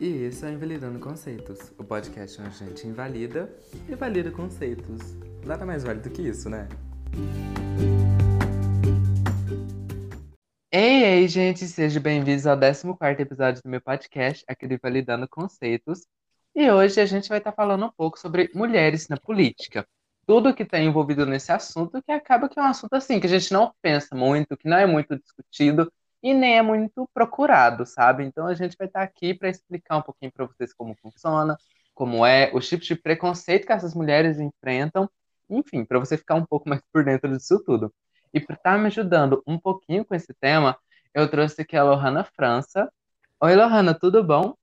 E esse é Invalidando Conceitos, o podcast onde a gente invalida e valida conceitos. Nada mais válido que isso, né? Ei, ei, gente, sejam bem-vindos ao 14 episódio do meu podcast, aqui do Invalidando Conceitos. E hoje a gente vai estar falando um pouco sobre mulheres na política. Tudo que está envolvido nesse assunto, que acaba que é um assunto assim, que a gente não pensa muito, que não é muito discutido, e nem é muito procurado, sabe? Então a gente vai estar aqui para explicar um pouquinho para vocês como funciona, como é, os tipos de preconceito que essas mulheres enfrentam, enfim, para você ficar um pouco mais por dentro disso tudo. E para estar tá me ajudando um pouquinho com esse tema, eu trouxe aqui a Lohana França. Oi, Lohana, tudo bom?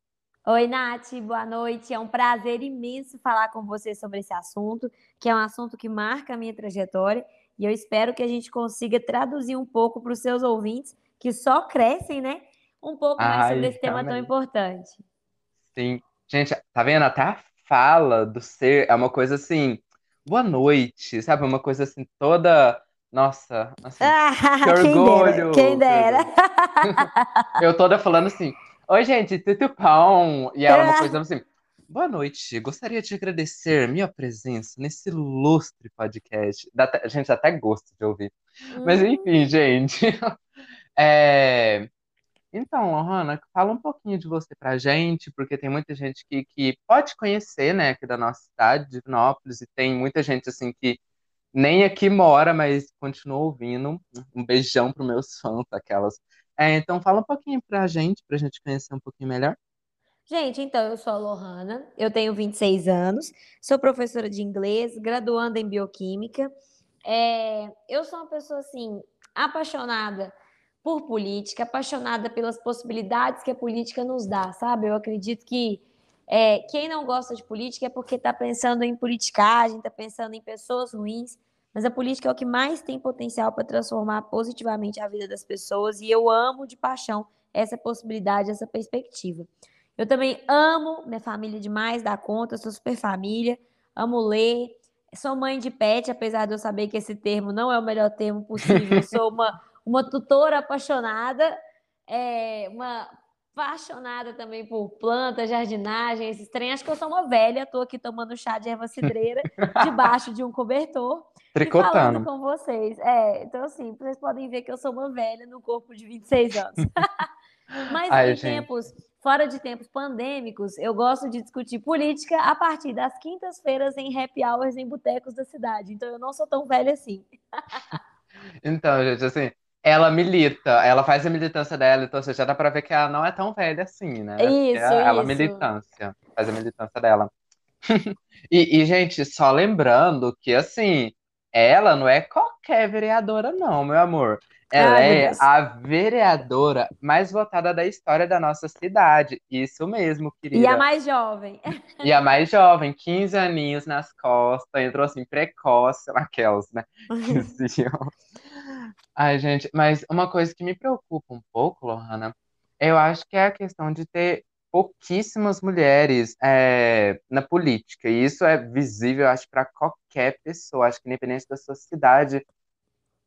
Oi, Nath, boa noite. É um prazer imenso falar com você sobre esse assunto, que é um assunto que marca a minha trajetória, e eu espero que a gente consiga traduzir um pouco para os seus ouvintes que só crescem, né? Um pouco mais sobre esse tema tão importante. Sim. Gente, tá vendo? Até a fala do ser é uma coisa assim, boa noite, sabe? Uma coisa assim, toda. Nossa, assim, ah, que orgulho! Quem dera! Quem dera. Eu toda falando assim, oi gente, tudo pão! E ela uma coisa assim, boa noite, gostaria de agradecer minha presença nesse ilustre podcast. Dá, a gente até gosta de ouvir. Hum. Mas enfim, gente, é... Então, Lohana, fala um pouquinho de você pra gente, porque tem muita gente que, que pode conhecer, né, aqui da nossa cidade, de Vinópolis, e tem muita gente, assim, que nem aqui mora, mas continua ouvindo. Um beijão para meus fãs, aquelas. É, então, fala um pouquinho pra gente, pra gente conhecer um pouquinho melhor. Gente, então, eu sou a Lohana, eu tenho 26 anos, sou professora de inglês, graduanda em bioquímica. É, eu sou uma pessoa, assim, apaixonada por política, apaixonada pelas possibilidades que a política nos dá, sabe? Eu acredito que é, quem não gosta de política é porque está pensando em politicagem, está pensando em pessoas ruins, mas a política é o que mais tem potencial para transformar positivamente a vida das pessoas e eu amo de paixão essa possibilidade, essa perspectiva. Eu também amo minha família demais, da conta, sou super família, amo ler, sou mãe de pet, apesar de eu saber que esse termo não é o melhor termo possível, sou uma uma tutora apaixonada, é, uma apaixonada também por plantas, jardinagem, esses trem. Acho que eu sou uma velha, estou aqui tomando chá de erva cidreira debaixo de um cobertor. Tricotando. Falando com vocês. É, então, assim, vocês podem ver que eu sou uma velha no corpo de 26 anos. Mas Ai, em gente. tempos, fora de tempos pandêmicos, eu gosto de discutir política a partir das quintas-feiras em happy hours em botecos da cidade. Então eu não sou tão velha assim. então, gente, assim, ela milita, ela faz a militância dela, então você já dá pra ver que ela não é tão velha assim, né? Isso, ela, isso. Ela militância, faz a militância dela. e, e, gente, só lembrando que, assim, ela não é qualquer vereadora, não, meu amor. Ela Ai, é a vereadora mais votada da história da nossa cidade. Isso mesmo, querida. E a mais jovem. E a mais jovem, 15 aninhos nas costas, entrou assim, precoce naquelas, né? Ai, gente, mas uma coisa que me preocupa um pouco, Lohana, eu acho que é a questão de ter pouquíssimas mulheres é, na política. E isso é visível, acho, para qualquer pessoa. Acho que independente da sua cidade,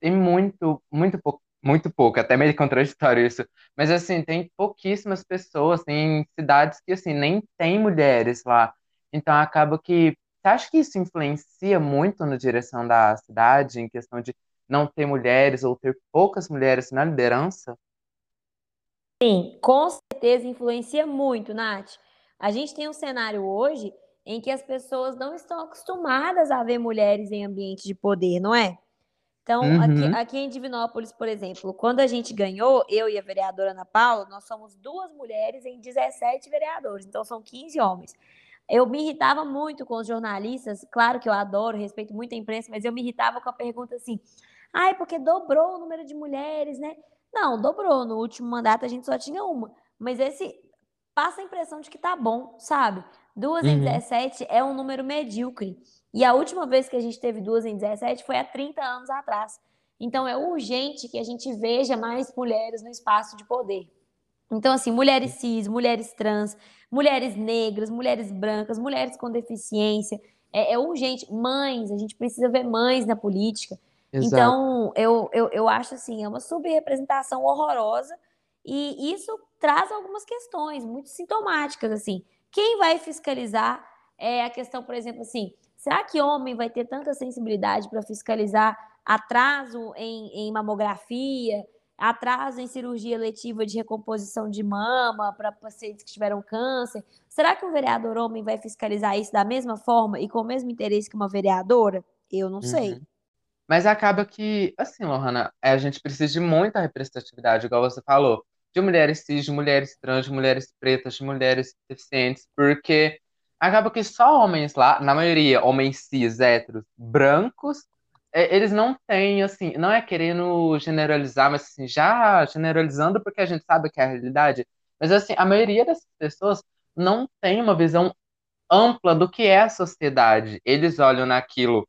tem muito, muito pouco, muito pouco, até meio contraditório isso. Mas assim, tem pouquíssimas pessoas, tem cidades que assim nem tem mulheres lá. Então acaba que você acha que isso influencia muito na direção da cidade, em questão de não ter mulheres ou ter poucas mulheres na liderança? Sim, com certeza influencia muito, Nath. A gente tem um cenário hoje em que as pessoas não estão acostumadas a ver mulheres em ambiente de poder, não é? Então, uhum. aqui, aqui, em Divinópolis, por exemplo, quando a gente ganhou, eu e a vereadora Ana Paula, nós somos duas mulheres em 17 vereadores, então são 15 homens. Eu me irritava muito com os jornalistas, claro que eu adoro, respeito muito a imprensa, mas eu me irritava com a pergunta assim: ai, porque dobrou o número de mulheres, né? Não, dobrou. No último mandato a gente só tinha uma. Mas esse passa a impressão de que tá bom, sabe? Duas uhum. em 17 é um número medíocre. E a última vez que a gente teve duas em 17 foi há 30 anos atrás. Então é urgente que a gente veja mais mulheres no espaço de poder. Então, assim, mulheres cis, mulheres trans, mulheres negras, mulheres brancas, mulheres com deficiência. É, é urgente. Mães, a gente precisa ver mães na política. Exato. Então, eu, eu, eu acho assim, é uma subrepresentação horrorosa E isso traz algumas questões muito sintomáticas, assim. Quem vai fiscalizar é a questão, por exemplo, assim, será que homem vai ter tanta sensibilidade para fiscalizar atraso em, em mamografia, atraso em cirurgia letiva de recomposição de mama para pacientes que tiveram câncer. Será que o vereador homem vai fiscalizar isso da mesma forma e com o mesmo interesse que uma vereadora? Eu não sei. Mas acaba que, assim, Lohana, a gente precisa de muita representatividade, igual você falou, de mulheres cis, de mulheres trans, de mulheres pretas, de mulheres deficientes, porque acaba que só homens lá, na maioria, homens cis, héteros, brancos, é, eles não têm, assim, não é querendo generalizar, mas assim, já generalizando porque a gente sabe que é a realidade, mas assim, a maioria das pessoas não tem uma visão ampla do que é a sociedade. Eles olham naquilo,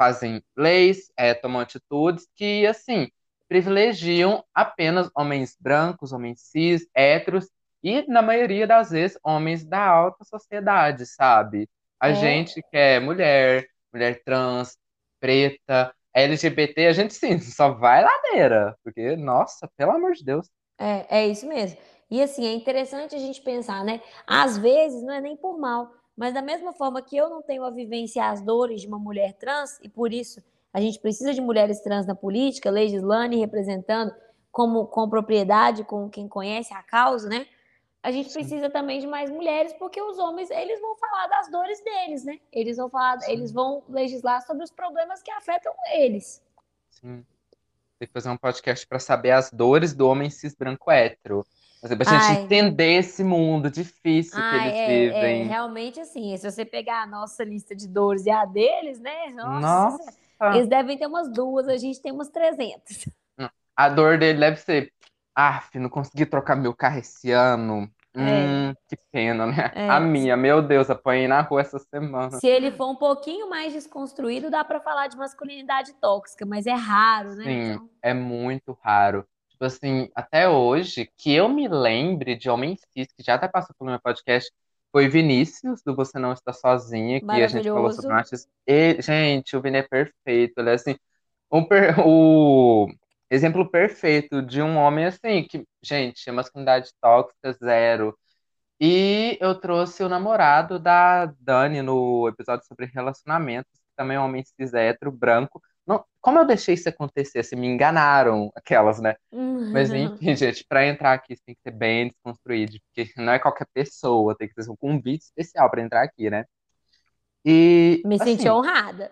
fazem leis, é, tomam atitudes que, assim, privilegiam apenas homens brancos, homens cis, héteros, e, na maioria das vezes, homens da alta sociedade, sabe? A É, gente que é mulher, mulher trans, preta, LGBT, a gente sim, só vai ladeira. Porque, nossa, pelo amor de Deus. é, é isso mesmo. E assim, é interessante a gente pensar, né? Às vezes não é nem por mal, mas da mesma forma que eu não tenho a vivenciar as dores de uma mulher trans, e por isso a gente precisa de mulheres trans na política, legislando e representando como, com propriedade, com quem conhece a causa, né? A gente Sim, precisa também de mais mulheres, porque os homens, eles vão falar das dores deles, né? Eles vão falar, eles sim, vão legislar sobre os problemas que afetam eles. sim. Tem que fazer um podcast para saber as dores do homem cis branco hétero. É pra gente Ai, entender esse mundo difícil que ai, eles é, é vivem. realmente assim. Se você pegar a nossa lista de dores e a deles, né? Nossa, Nossa! eles devem ter umas duas, a gente tem umas 300. A dor dele deve ser. Ah, não consegui trocar meu carro esse ano. É, Hum, que pena, né? A é. minha, meu Deus, apanhei na rua essa semana. Se ele for um pouquinho mais desconstruído, dá para falar de masculinidade tóxica, mas é raro, né? Sim, Então, é muito raro. Tipo assim, até hoje, que eu me lembre de homem cis, que já até passou pelo meu podcast, foi Vinícius, do Você Não Está Sozinha, que a gente falou sobre machismo. E, gente, o Vini é perfeito. Ele é assim, um per- o exemplo perfeito de um homem assim, que, gente, masculinidade tóxica, zero. E eu trouxe o namorado da Dani no episódio sobre relacionamentos, que também é um homem cis hétero, branco. Não, como eu deixei isso acontecer? Assim, me enganaram aquelas, né? Mas enfim, gente, para entrar aqui você tem que ser bem desconstruído, porque não é qualquer pessoa, tem que ter um convite especial para entrar aqui, né? E, Me senti assim, honrada.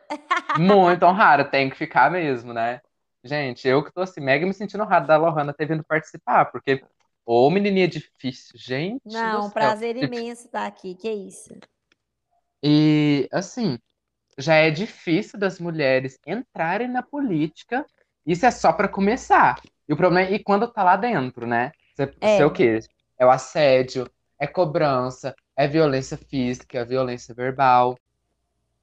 muito honrado, tem que ficar mesmo, né? Gente, eu que tô assim, mega me sentindo honrado da Lohana ter vindo participar, porque, ô menininha difícil, gente Não, um prazer imenso estar aqui. Que isso? E, assim, já é difícil das mulheres entrarem na política. Isso é só para começar. E o problema é e quando tá lá dentro, né? Você, é o quê? É o assédio, é cobrança, é violência física, é violência verbal.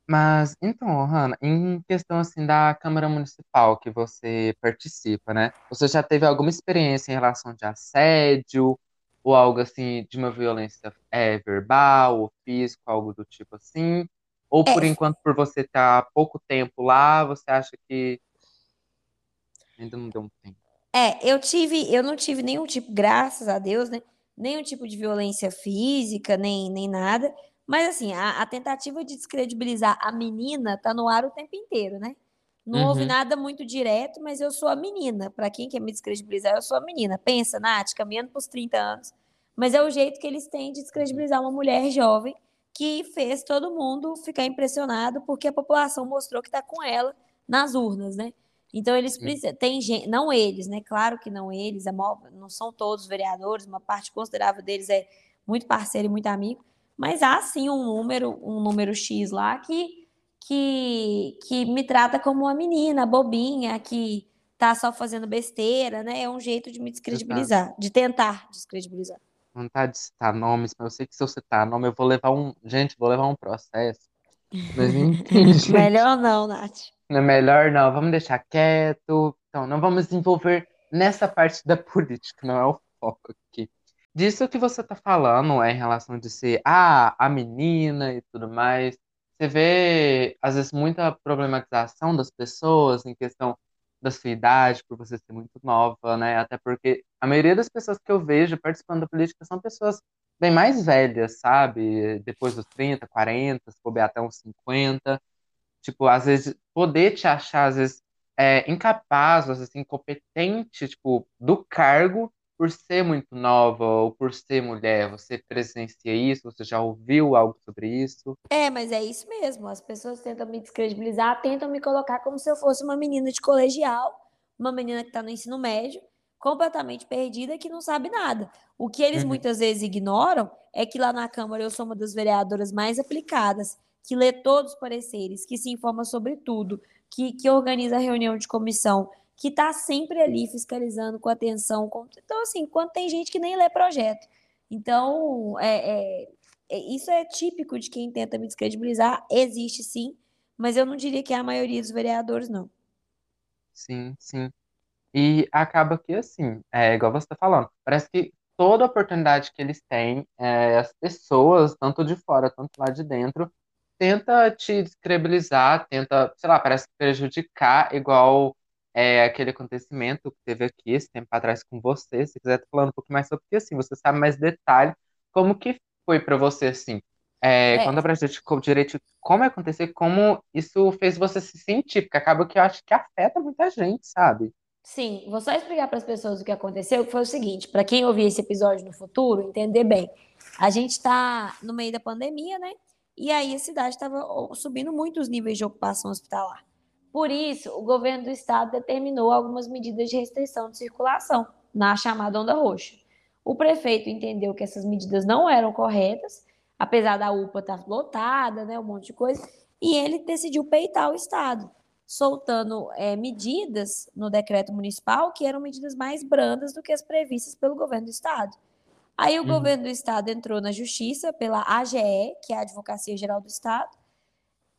Mas então, Hanna, em questão assim da Câmara Municipal que você participa, né? Você já teve alguma experiência em relação de assédio ou algo assim de uma violência é, verbal ou física, algo do tipo assim? Ou por é, enquanto, por você estar há pouco tempo lá, você acha que ainda não deu um tempo? é, eu tive, eu não tive nenhum tipo, graças a Deus, né? Nenhum tipo de violência física, nem, nem nada. Mas assim, a, a tentativa de descredibilizar a menina tá no ar o tempo inteiro, né? Não houve Uhum, nada muito direto, mas eu sou a menina. Para quem quer me descredibilizar, eu sou a menina. Pensa, Nath, caminhando para os 30 anos. Mas é o jeito que eles têm de descredibilizar uma mulher jovem que fez todo mundo ficar impressionado porque a população mostrou que está com ela nas urnas, né? Então eles precisam, tem gente, não eles, né? Claro que não eles, a maior- não são todos vereadores, uma parte considerável deles é muito parceiro e muito amigo, mas há sim um número, um número X lá que que, que me trata como uma menina bobinha que tá só fazendo besteira, né? É um jeito de me exato. descredibilizar, de tentar descredibilizar. Vontade de citar nomes, mas eu sei que se eu citar nome, eu vou levar um. Gente, vou levar um processo. Mas enfim, gente. Melhor não, Nath. Não é melhor não, vamos deixar quieto. Então, não vamos desenvolver nessa parte da política, não é o foco aqui. Disso que você tá falando é em relação de ser ah, a menina e tudo mais. Você vê, às vezes, muita problematização das pessoas em questão da sua idade, por você ser muito nova, né? Até porque a maioria das pessoas que eu vejo participando da política são pessoas bem mais velhas, sabe? Depois dos 30, 40, se for até uns 50. Tipo, às vezes, poder te achar, às vezes, é, incapaz, às vezes, incompetente, tipo, do cargo por ser muito nova ou por ser mulher. Você presencia isso? Você já ouviu algo sobre isso? É, mas é isso mesmo. As pessoas tentam me descredibilizar, tentam me colocar como se eu fosse uma menina de colegial, uma menina que está no ensino médio, completamente perdida, que não sabe nada. O que eles uhum. muitas vezes ignoram é que lá na Câmara eu sou uma das vereadoras mais aplicadas, que lê todos os pareceres, que se informa sobre tudo, que, que organiza a reunião de comissão, que está sempre ali fiscalizando com atenção. Com... Então, assim, quando tem gente que nem lê projeto. Então, é, é, é, isso é típico de quem tenta me descredibilizar. Existe sim, mas eu não diria que é a maioria dos vereadores, não. Sim, sim. E acaba que, assim, é igual você está falando, parece que toda oportunidade que eles têm, é, as pessoas, tanto de fora, tanto lá de dentro, tenta te descredibilizar, tenta, sei lá, parece prejudicar, igual é, aquele acontecimento que teve aqui esse tempo atrás com você. Se quiser falando um pouco mais sobre, porque assim, você sabe mais detalhe, como que foi para você, assim, é, é. Conta pra gente direito como aconteceu, como isso fez você se sentir, porque acaba que eu acho que afeta muita gente, sabe? Sim, vou só explicar para as pessoas o que aconteceu, que foi o seguinte, para quem ouvir esse episódio no futuro, entender bem. A gente está no meio da pandemia, né? E aí a cidade estava subindo muito os níveis de ocupação hospitalar. Por isso, o governo do estado determinou algumas medidas de restrição de circulação na chamada onda roxa. O prefeito entendeu que essas medidas não eram corretas, apesar da UPA estar lotada, né, um monte de coisa, e ele decidiu peitar o estado soltando é, medidas no decreto municipal que eram medidas mais brandas do que as previstas pelo governo do estado. Aí o uhum. governo do estado entrou na justiça pela AGE, que é a Advocacia Geral do Estado,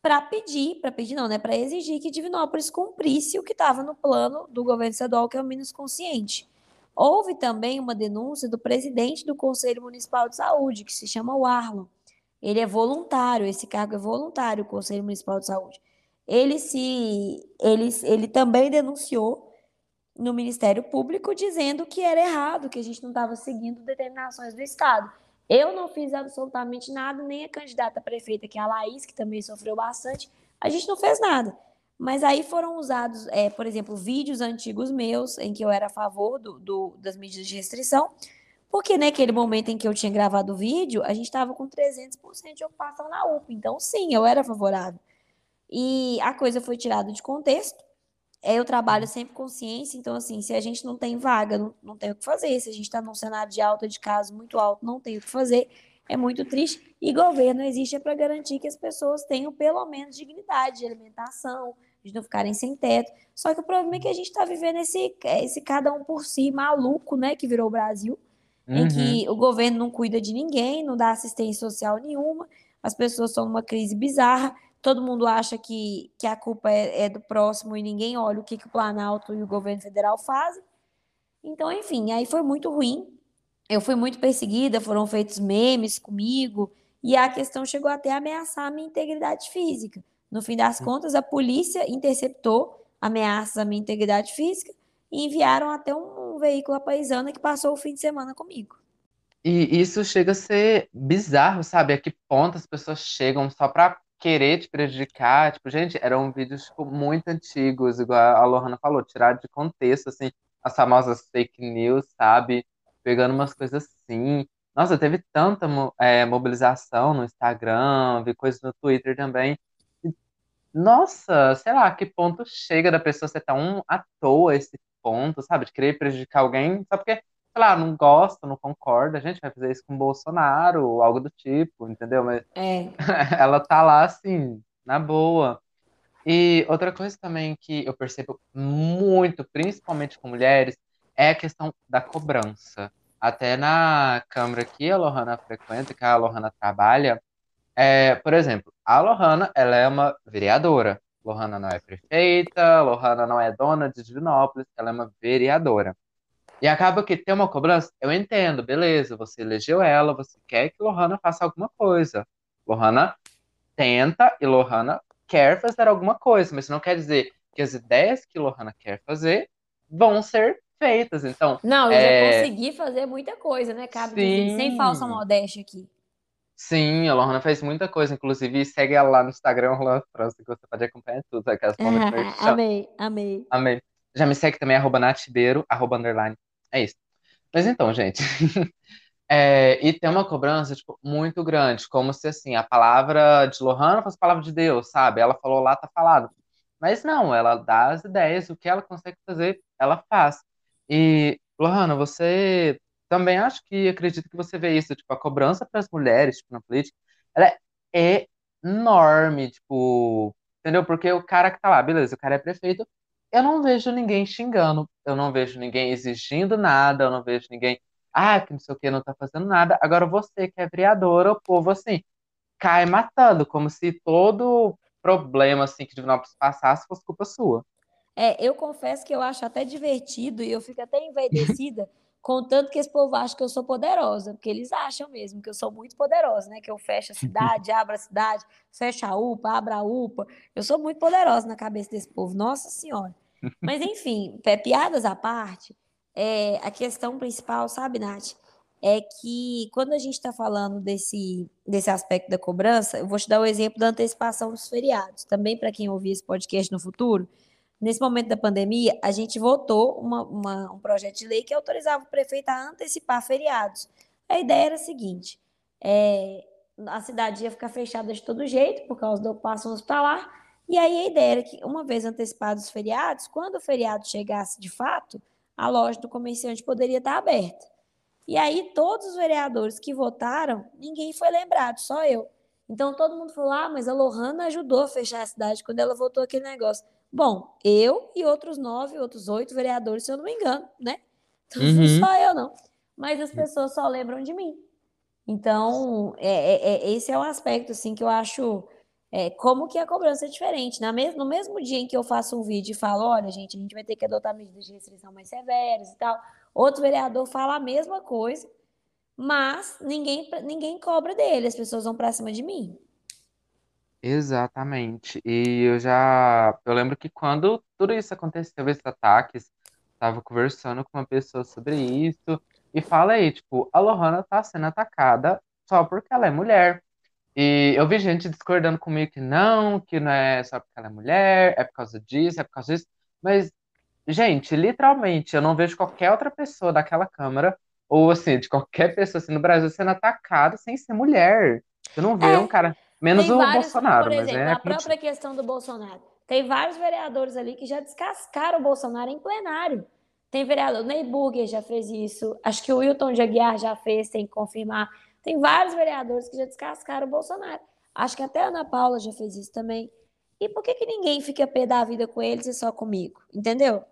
para pedir, para pedir não, né, para exigir que Divinópolis cumprisse o que estava no plano do governo estadual, que é o menos consciente. Houve também uma denúncia do presidente do Conselho Municipal de Saúde, que se chama Warlon. Ele é voluntário, esse cargo é voluntário, o Conselho Municipal de Saúde ele se ele, ele também denunciou no Ministério Público dizendo que era errado, que a gente não estava seguindo determinações do Estado. Eu não fiz absolutamente nada, nem a candidata prefeita, que é a Laís, que também sofreu bastante, a gente não fez nada. Mas aí foram usados, é, por exemplo, vídeos antigos meus, em que eu era a favor do, do, das medidas de restrição, porque naquele momento em que eu tinha gravado o vídeo, a gente estava com 300% de ocupação na UPA. Então, sim, eu era favorável. E a coisa foi tirada de contexto. É, eu trabalho sempre com ciência, então, assim, se a gente não tem vaga, não, não tem o que fazer. Se a gente está num cenário de alta de casos muito alto, não tem o que fazer. É muito triste. E governo existe é para garantir que as pessoas tenham pelo menos dignidade de alimentação, de não ficarem sem teto. Só que o problema é que a gente está vivendo esse, esse cada um por si maluco, né, que virou o Brasil, uhum. em que uhum. o governo não cuida de ninguém, não dá assistência social nenhuma, as pessoas estão numa crise bizarra todo mundo acha que, que a culpa é, é do próximo e ninguém olha o que, que o Planalto e o governo federal fazem. Então, enfim, aí foi muito ruim. Eu fui muito perseguida, foram feitos memes comigo, e a questão chegou até a ameaçar a minha integridade física. No fim das contas, a polícia interceptou ameaças à minha integridade física e enviaram até um, um veículo à paisana que passou o fim de semana comigo. E isso chega a ser bizarro, sabe? A que ponto as pessoas chegam só para querer te prejudicar. Tipo, gente, eram vídeos tipo, muito antigos, igual a Lohana falou, tirado de contexto, assim, as famosas fake news, sabe? Pegando umas coisas assim. Nossa, teve tanta é, mobilização no Instagram, vi coisas no Twitter também. Nossa, sei lá, que ponto chega da pessoa ser tão à toa esse ponto, sabe? De querer prejudicar alguém só porque lá, não gosta, não concorda, a gente vai fazer isso com o Bolsonaro, ou algo do tipo, entendeu? Mas é. ela tá lá assim, na boa. E outra coisa também que eu percebo muito, principalmente com mulheres, é a questão da cobrança. Até na Câmara que a Lohana frequenta, que a Lohana trabalha, é, por exemplo, a Lohana, ela é uma vereadora. Lohana não é prefeita, Lohana não é dona de Divinópolis, ela é uma vereadora. E acaba que tem uma cobrança, eu entendo, beleza, você elegeu ela, você quer que Lohana faça alguma coisa. Lohana tenta e Lohana quer fazer alguma coisa, mas não quer dizer que as ideias que Lohana quer fazer vão ser feitas. Então, Não, eu é, já consegui fazer muita coisa, né? Cabe sem falsa modéstia aqui. sim, a Lohana fez muita coisa, inclusive segue ela lá no Instagram, Lohana França, que você pode acompanhar tudo, aquelas. Amei, amei. Amém. Já me segue também, arroba natibeiro, arroba underline. É isso. Mas então, gente, É, e tem uma cobrança, tipo, muito grande, como se, assim, a palavra de Lohana fosse palavra de Deus, sabe? Ela falou lá, tá falado. Mas não, ela dá as ideias, o que ela consegue fazer, ela faz. E, Lohana, você também acho que acredito que você vê isso, tipo, a cobrança para as mulheres, tipo, na política, ela é enorme, tipo, entendeu? Porque o cara que tá lá, beleza, o cara é prefeito, eu não vejo ninguém xingando, eu não vejo ninguém exigindo nada, eu não vejo ninguém ah, que não sei o que, não tá fazendo nada. Agora você que é vereadora, o povo assim, cai matando, como se todo problema assim que Divinópolis passasse fosse culpa sua. É, eu confesso que eu acho até divertido e eu fico até envaidecida contanto que esse povo acha que eu sou poderosa, porque eles acham mesmo que eu sou muito poderosa, né? Que eu fecho a cidade, abro a cidade, fecho a UPA, abro a UPA. Eu sou muito poderosa na cabeça desse povo, nossa senhora. Mas enfim, piadas à parte, é, a questão principal, sabe, Nath, é que quando a gente está falando desse, desse aspecto da cobrança, eu vou te dar o exemplo da antecipação dos feriados. Também para quem ouvir esse podcast no futuro, nesse momento da pandemia, a gente votou uma, uma, um projeto de lei que autorizava o prefeito a antecipar feriados. A ideia era a seguinte: é, a cidade ia ficar fechada de todo jeito por causa da ocupação hospitalar, e aí a ideia era que, uma vez antecipados os feriados, quando o feriado chegasse de fato, a loja do comerciante poderia estar aberta. E aí, todos os vereadores que votaram, ninguém foi lembrado, só eu. Então, todo mundo falou: ah, mas a Lohana ajudou a fechar a cidade quando ela votou aquele negócio. Bom, eu e outros nove, outros oito vereadores, se eu não me engano, né? Então, uhum. não só eu, não. Mas as pessoas só lembram de mim. Então, é, é, é, esse é o aspecto, assim, que eu acho é, como que a cobrança é diferente. Na mes no mesmo dia em que eu faço um vídeo e falo, olha, gente, a gente vai ter que adotar medidas de restrição mais severas e tal, outro vereador fala a mesma coisa, mas ninguém, ninguém cobra dele, as pessoas vão para cima de mim. Exatamente. E eu já. Eu lembro que quando tudo isso aconteceu, esses ataques, estava conversando com uma pessoa sobre isso, e fala aí, tipo, a Lohana tá sendo atacada só porque ela é mulher. E eu vi gente discordando comigo que não, que não é só porque ela é mulher, é por causa disso, é por causa disso. Mas, gente, literalmente, eu não vejo qualquer outra pessoa daquela Câmara, ou assim, de qualquer pessoa assim, no Brasil sendo atacada sem ser mulher. Eu não vejo é, um cara. Menos o vários, Bolsonaro, por exemplo, mas é. A própria questão do Bolsonaro. Tem vários vereadores ali que já descascaram o Bolsonaro em plenário. Tem vereador, Ney Burger já fez isso. Acho que o Wilton de Aguiar já fez, tem que confirmar. Tem vários vereadores que já descascaram o Bolsonaro. Acho que até a Ana Paula já fez isso também. E por que, que ninguém fica pé da vida com eles e só comigo? Entendeu?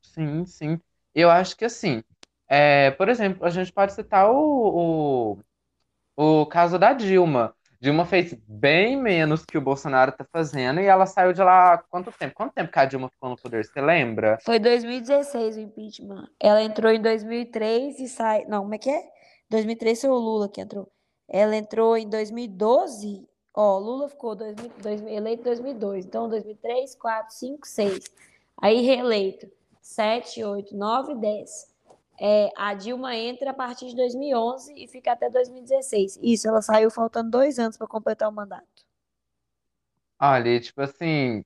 Sim, sim. Eu acho que assim, é, por exemplo, a gente pode citar o, o, o caso da Dilma. Dilma fez bem menos que o Bolsonaro tá fazendo e ela saiu de lá há quanto tempo? Quanto tempo que a Dilma ficou no poder? Você lembra? Foi 2016 o impeachment. Ela entrou em 2003 e sai. Não, como é que é? 2003 foi o Lula que entrou. Ela entrou em 2012. Ó, Lula ficou dois, dois, eleito em 2002. Então, 2003, 4, 5, 6. Aí, reeleito. 7, 8, 9, 10. É, a Dilma entra a partir de 2011 e fica até 2016. Isso, ela saiu faltando dois anos para completar o mandato. Olha, tipo assim,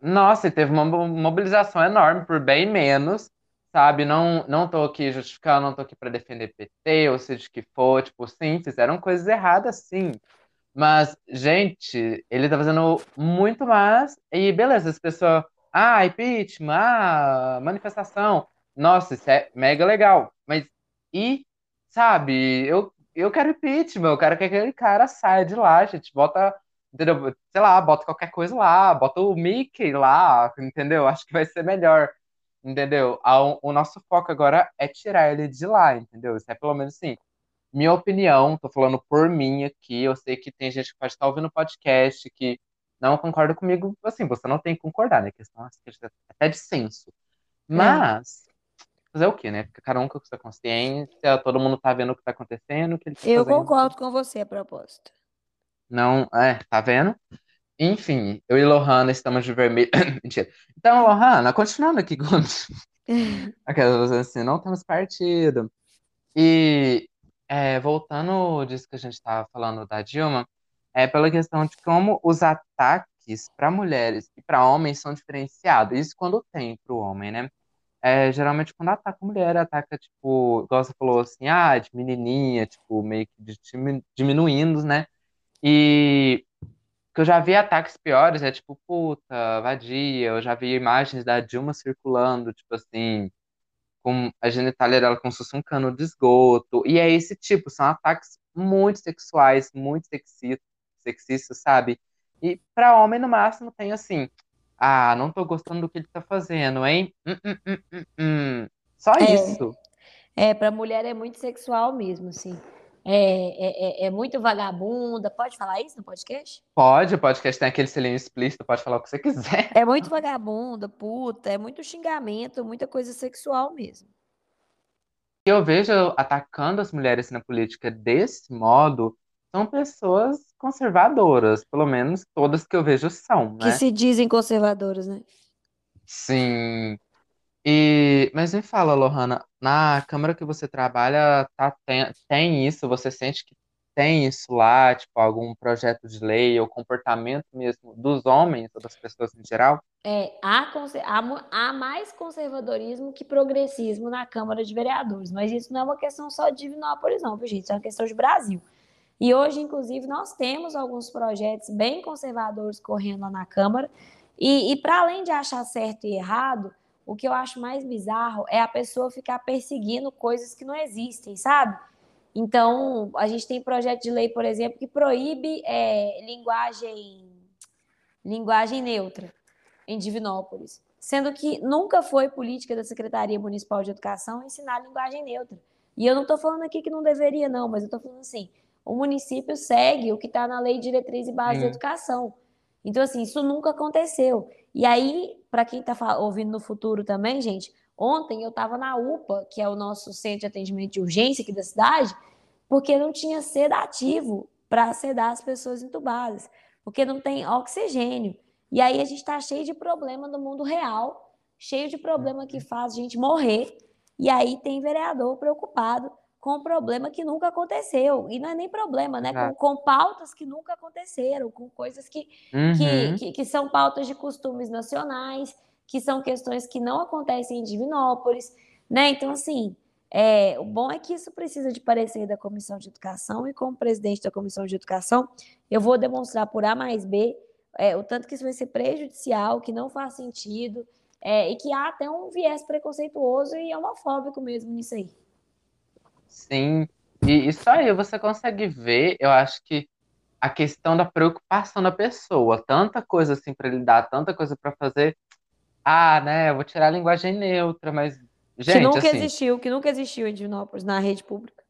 nossa, teve uma mobilização enorme por bem menos sabe? Não, não tô aqui justificando, não tô aqui para defender PT, ou seja, que for, tipo, sim, fizeram coisas erradas, sim. Mas, gente, ele tá fazendo muito mais, e beleza, as pessoas, ah, impeachment, ah, manifestação, nossa, isso é mega legal, mas, e, sabe, eu, eu quero impeachment, eu quero que aquele cara saia de lá, gente, bota, entendeu? Sei lá, bota qualquer coisa lá, bota o Mickey lá, entendeu? Acho que vai ser melhor entendeu? O nosso foco agora é tirar ele de lá, entendeu? Isso é pelo menos assim, minha opinião, tô falando por mim aqui, eu sei que tem gente que pode estar ouvindo podcast que não concorda comigo, assim, você não tem que concordar, né? Questão assim, até de senso. Mas, é. fazer o quê, né? Porque cada um com a sua consciência, todo mundo tá vendo o que tá acontecendo. Que ele tá eu fazendo. concordo com você a propósito. Não, é, tá vendo? Enfim, eu e Lohana estamos de vermelho. Mentira. Então, Lohana, continuando aqui com aquelas assim, não temos partido. E é, voltando disso que a gente estava falando da Dilma, é pela questão de como os ataques para mulheres e para homens são diferenciados. Isso quando tem para o homem, né? É, geralmente quando ataca a mulher, ataca, tipo, igual você falou assim, ah, de menininha, tipo, meio que diminuindo, né? E que eu já vi ataques piores, é tipo, puta, vadia, eu já vi imagens da Dilma circulando, tipo assim, com a genitália dela como se fosse um cano de esgoto, e é esse tipo, são ataques muito sexuais, muito sexistas, sexistas sabe? E para homem, no máximo, tem assim, ah, não tô gostando do que ele tá fazendo, hein? Hum, hum, hum, hum, hum. Só É, isso. é, para mulher é muito sexual mesmo, assim. É, é, é, é muito vagabunda. Pode falar isso no podcast? Pode, o podcast tem aquele selinho explícito, pode falar o que você quiser. É muito vagabunda, puta, é muito xingamento, muita coisa sexual mesmo. que eu vejo atacando as mulheres na política desse modo são pessoas conservadoras, pelo menos todas que eu vejo são, Que né? se dizem conservadoras, né? Sim. E, mas me fala, Lohana, na Câmara que você trabalha, tá, tem, tem isso? Você sente que tem isso lá, tipo, algum projeto de lei ou comportamento mesmo dos homens ou das pessoas em geral? É, há, há há mais conservadorismo que progressismo na Câmara de Vereadores, mas isso não é uma questão só de Divinópolis, não, viu, gente? Isso é uma questão de Brasil. E hoje, inclusive, nós temos alguns projetos bem conservadores correndo lá na Câmara. E, e para além de achar certo e errado, o que eu acho mais bizarro é a pessoa ficar perseguindo coisas que não existem, sabe? Então, a gente tem projeto de lei, por exemplo, que proíbe é, linguagem, linguagem neutra em Divinópolis, sendo que nunca foi política da Secretaria Municipal de Educação ensinar linguagem neutra. E eu não estou falando aqui que não deveria, não, mas eu estou falando assim: o município segue o que está na Lei de Diretriz e Base de Sim. Educação. Então, assim, isso nunca aconteceu. E aí, para quem está ouvindo no futuro também, gente, ontem eu estava na UPA, que é o nosso centro de atendimento de urgência aqui da cidade, porque não tinha sedativo para sedar as pessoas entubadas, porque não tem oxigênio. E aí a gente está cheio de problema no mundo real, cheio de problema que faz a gente morrer. E aí tem vereador preocupado com um problema que nunca aconteceu. E não é nem problema, né? Com, com pautas que nunca aconteceram, com coisas que, que, Uhum. que, que são pautas de costumes nacionais, que são questões que não acontecem em Divinópolis, né? Então, assim, é, o bom é que isso precisa de parecer da Comissão de Educação, e como presidente da Comissão de Educação, eu vou demonstrar por A mais B é, o tanto que isso vai ser prejudicial, que não faz sentido, é, e que há até um viés preconceituoso e homofóbico mesmo nisso aí. Sim. E isso aí você consegue ver, eu acho que a questão da preocupação da pessoa, tanta coisa assim para lidar, tanta coisa para fazer. Ah, né, eu vou tirar a linguagem neutra, mas Que gente, nunca assim, existiu, que nunca existiu em Divinópolis, na rede pública.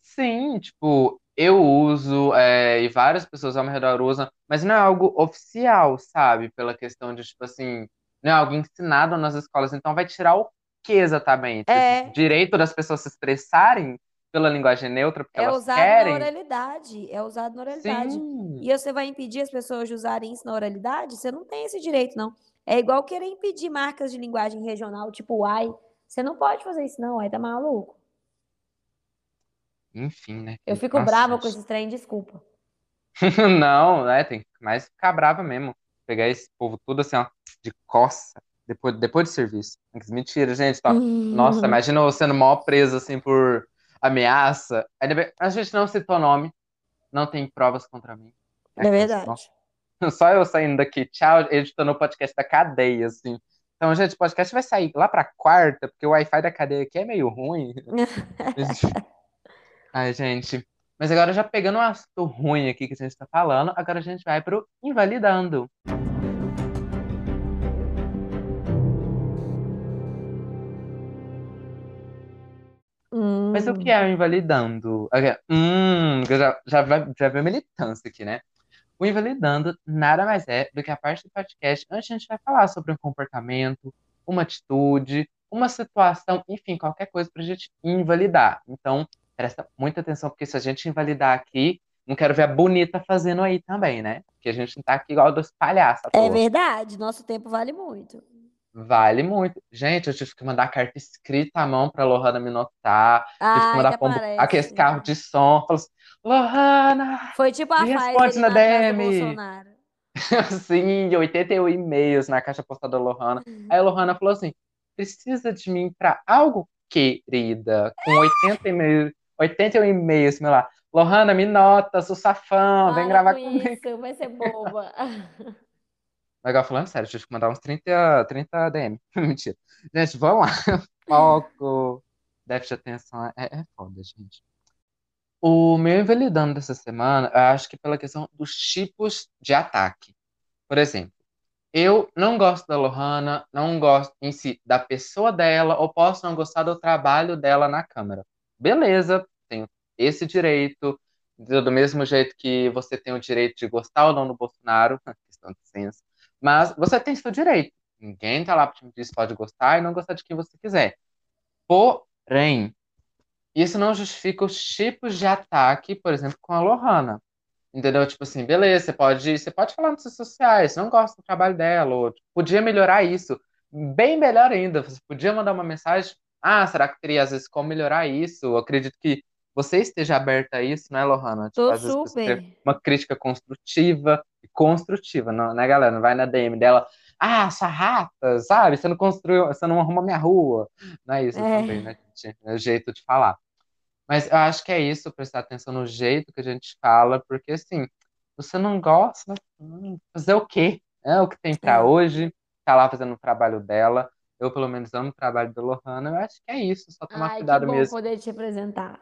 sim, tipo, eu uso é, e várias pessoas ao meu redor usam, mas não é algo oficial, sabe? Pela questão de, tipo assim, não é algo ensinado nas escolas, então vai tirar o que exatamente? É, O direito das pessoas se expressarem pela linguagem neutra porque é elas usado na querem? oralidade, é usado na oralidade. Sim. E você vai impedir as pessoas de usarem isso na oralidade? Você não tem esse direito, não. É igual querer impedir marcas de linguagem regional, tipo Uai. Você não pode fazer isso, não. Uai, tá maluco? Enfim, né? Eu fico Nossa, brava com esses trem, desculpa. Não, né? Tem mais ficar brava mesmo. Pegar esse povo tudo assim, ó, de coça, depois, depois de serviço. Mentira, gente. Tá. Nossa, imagina eu sendo mal preso assim por ameaça. A gente não citou nome, não tem provas contra mim. É Aqueles, verdade. nossa, Só eu saindo daqui, tchau, editando o podcast da cadeia, assim. Então, gente, o podcast vai sair lá pra quarta, porque o Wi-Fi da cadeia aqui é meio ruim. Ai, gente. Mas agora, já pegando um assunto ruim aqui que a gente tá falando, agora a gente vai pro Invalidando. Mas o que é o Invalidando? Hum, já, já, vai, já veio militância aqui, né? O Invalidando nada mais é do que a parte do podcast onde a gente vai falar sobre um comportamento, uma atitude, uma situação, enfim, qualquer coisa pra gente invalidar. Então, presta muita atenção, porque se a gente invalidar aqui, não quero ver a bonita fazendo aí também, né? Porque a gente não tá aqui igual dos palhaços. É verdade, nosso tempo vale muito. Vale muito. Gente, eu tive que mandar carta escrita à mão pra Lohana me notar. Tive que Ai, mandar pombo, aqueles parece. carros de som. Falou assim, Lohana, Foi tipo a Me responde na DM. Sim, 81 e-mails na caixa postal da Lohana. Aí a Lohana falou assim: precisa de mim pra algo, querida? Com 80 e-mails, 81 e-mails, meu lá. Lohana, me nota, sou safão, vem Para gravar com comigo. isso, vai ser boba. Legal, falando sério, tive que mandar uns 30, 30 DM. Mentira. Gente, vamos lá. Foco, déficit de atenção é, é foda, gente. O meu invalidando dessa semana, eu acho que pela questão dos tipos de ataque. Por exemplo, eu não gosto da Lohana, não gosto em si da pessoa dela, ou posso não gostar do trabalho dela na Câmara. Beleza, tenho esse direito, do mesmo jeito que você tem o direito de gostar ou não do Bolsonaro, questão de senso, mas você tem seu direito. Ninguém tá lá pra te dizer se pode gostar e não gostar de quem você quiser. Porém, isso não justifica os tipos de ataque, por exemplo, com a Lohana. Entendeu? Tipo assim, beleza, você pode, você pode falar nas redes sociais, não gosta do trabalho dela, ou tipo, podia melhorar isso. Bem melhor ainda, você podia mandar uma mensagem, ah, será que teria às vezes como melhorar isso? Eu acredito que você esteja aberta a isso, né, Lohana? Tipo, Tô super. uma crítica construtiva construtiva, não, né, galera? Não vai na DM dela, ah, sua rata, sabe? Você não construiu, você não arruma minha rua. Não é isso É. também, né, gente? É o jeito de falar. Mas eu acho que é isso, prestar atenção no jeito que a gente fala, porque assim, você não gosta, hum, fazer o quê? É o que tem pra É. hoje, tá lá fazendo o trabalho dela. Eu, pelo menos, amo o trabalho da Lohana. Eu acho que é isso, só tomar Ai, que cuidado bom mesmo. poder te apresentar.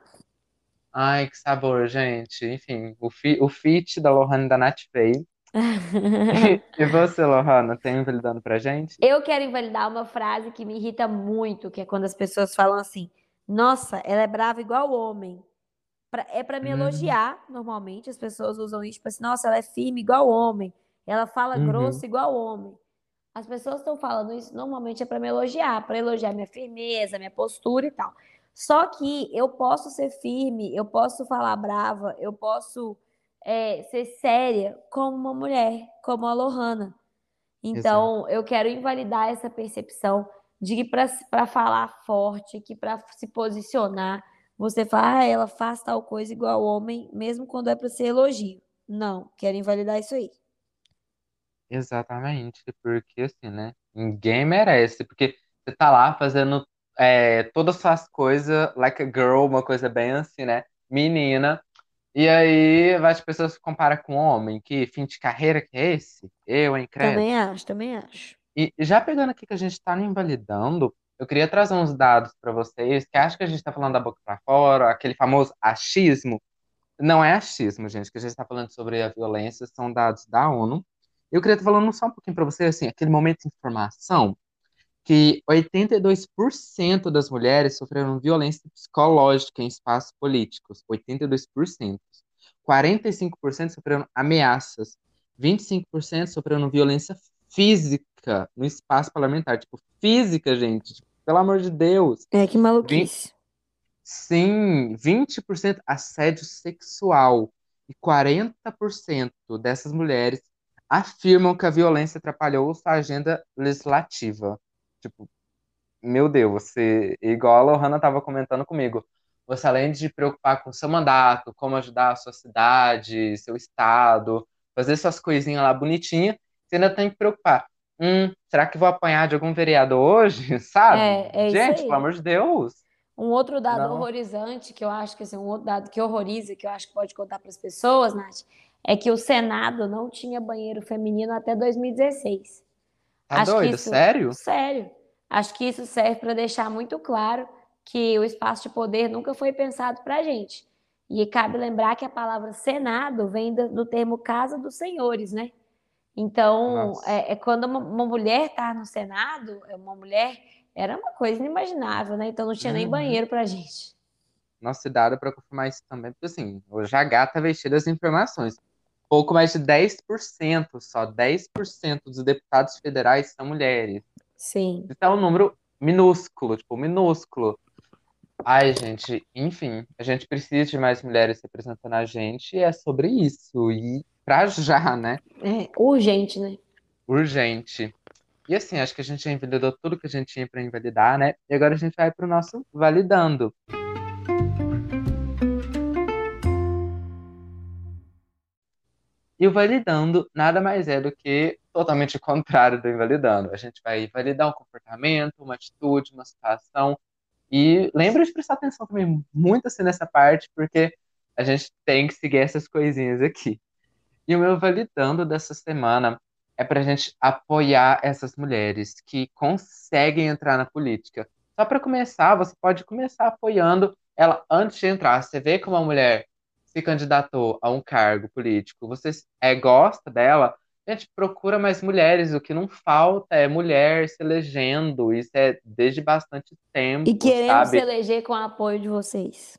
Ai, que sabor, gente. Enfim, o, fi, o feat da Lohana e da Nath veio. E você, Lohana, tem um validando pra gente? Eu quero invalidar uma frase que me irrita muito, que é quando as pessoas falam assim: Nossa, ela é brava igual homem. Pra- é pra me Hum. elogiar, normalmente. As pessoas usam isso, tipo assim: Nossa, ela é firme igual homem. Ela fala Uhum. grosso igual homem. As pessoas estão falando isso normalmente é pra me elogiar, pra elogiar minha firmeza, minha postura e tal. Só que eu posso ser firme, eu posso falar brava, eu posso é, ser séria como uma mulher, como a Lohana. Então, eu quero invalidar essa percepção de que para falar forte, que para se posicionar, você fala, ah, ela faz tal coisa igual homem, mesmo quando é para ser elogio. Não, quero invalidar isso aí. Exatamente, porque assim, né? Ninguém merece, porque você tá lá fazendo é, todas as coisas, like a girl, uma coisa bem assim, né? Menina. E aí as pessoas se comparam com homem, que fim de carreira que é esse? Eu, hein, credo. Também acho, também acho. E já pegando aqui que a gente está invalidando, eu queria trazer uns dados para vocês, que acho que a gente está falando da boca para fora, aquele famoso achismo. Não é achismo, gente, que a gente está falando sobre a violência, são dados da ONU. Eu queria estar falando só um pouquinho para vocês, assim, aquele momento de informação, que 82% das mulheres sofreram violência psicológica em espaços políticos. 82%. 45% sofreram ameaças. 25% sofreram violência física no espaço parlamentar. Tipo, física, gente. Tipo, pelo amor de Deus. É que maluquice. Sim, 20% assédio sexual. E 40% dessas mulheres afirmam que a violência atrapalhou sua agenda legislativa. Tipo, meu Deus, você, igual a Lohana estava comentando comigo, você além de preocupar com o seu mandato, como ajudar a sua cidade, seu estado, fazer suas coisinhas lá bonitinha, você ainda tem que preocupar. Hum, será que vou apanhar de algum vereador hoje? Sabe? É, é Gente, pelo amor de Deus. Um outro dado Não. horrorizante, que eu acho que assim, um outro dado que horroriza, que eu acho que pode contar para as pessoas, Nath, é que o Senado não tinha banheiro feminino até 2016. Tá Acho que doido? isso- Sério? Sério. Acho que isso serve para deixar muito claro que o espaço de poder nunca foi pensado para a gente. E cabe lembrar que a palavra Senado vem do, do termo Casa dos Senhores, né? Então, é, é quando uma, uma mulher está no Senado, é uma mulher, era uma coisa inimaginável, né? Então não tinha nem Uhum. banheiro pra gente. Nossa, dado para confirmar isso também, porque assim, hoje a gata vestiu das informações. Pouco mais de 10%, só 10% dos deputados federais são mulheres. Sim. Isso é um número minúsculo, tipo, minúsculo. Ai, gente, enfim, a gente precisa de mais mulheres representando a gente e é sobre isso. E pra já, né? É urgente, né? Urgente. E assim, acho que a gente já invalidou tudo que a gente tinha pra invalidar, né? E agora a gente vai pro nosso validando. E o validando nada mais é do que totalmente o contrário do invalidando. A gente vai validar um comportamento, uma atitude, uma situação. E lembra de prestar atenção também muito assim nessa parte, porque a gente tem que seguir essas coisinhas aqui. E o meu validando dessa semana é para a gente apoiar essas mulheres que conseguem entrar na política. Só para começar, você pode começar apoiando ela antes de entrar. Você vê como uma mulher se candidatou a um cargo político, você é, gosta dela, gente, procura mais mulheres. O que não falta é mulher se elegendo. Isso é desde bastante tempo, E querendo sabe? se eleger com o apoio de vocês.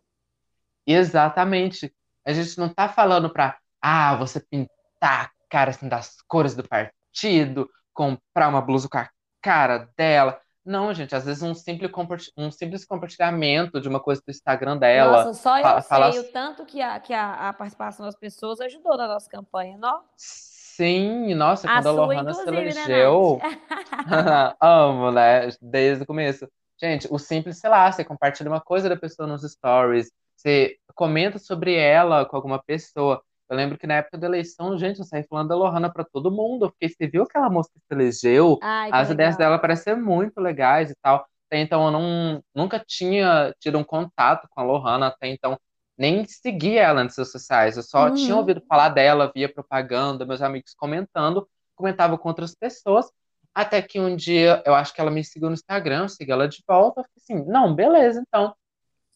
Exatamente. A gente não tá falando pra, ah, você pintar a cara assim das cores do partido, comprar uma blusa com a cara dela. Não, gente, às vezes um simples, um simples compartilhamento de uma coisa do Instagram dela. Nossa, só eu fala- fala- sei o tanto que, a, que a, a participação das pessoas ajudou na nossa campanha, não? Sim, nossa, A quando a Lohana se né, elegeu. Nath? Amo, né? Desde o começo. Gente, o simples, sei lá, você compartilha uma coisa da pessoa nos stories, você comenta sobre ela com alguma pessoa. Eu lembro que na época da eleição, gente, eu saí falando da Lohana pra todo mundo, porque você viu aquela moça que se elegeu, Ai, as ideias legal. dela parecem ser muito legais e tal. Até então eu não, nunca tinha tido um contato com a Lohana, até então nem seguia ela nas redes sociais. Eu só Uhum. tinha ouvido falar dela, via propaganda, meus amigos comentando, comentava com outras pessoas. Até que um dia, eu acho que ela me seguiu no Instagram, eu segui ela de volta. Eu fiquei assim, não, beleza, então.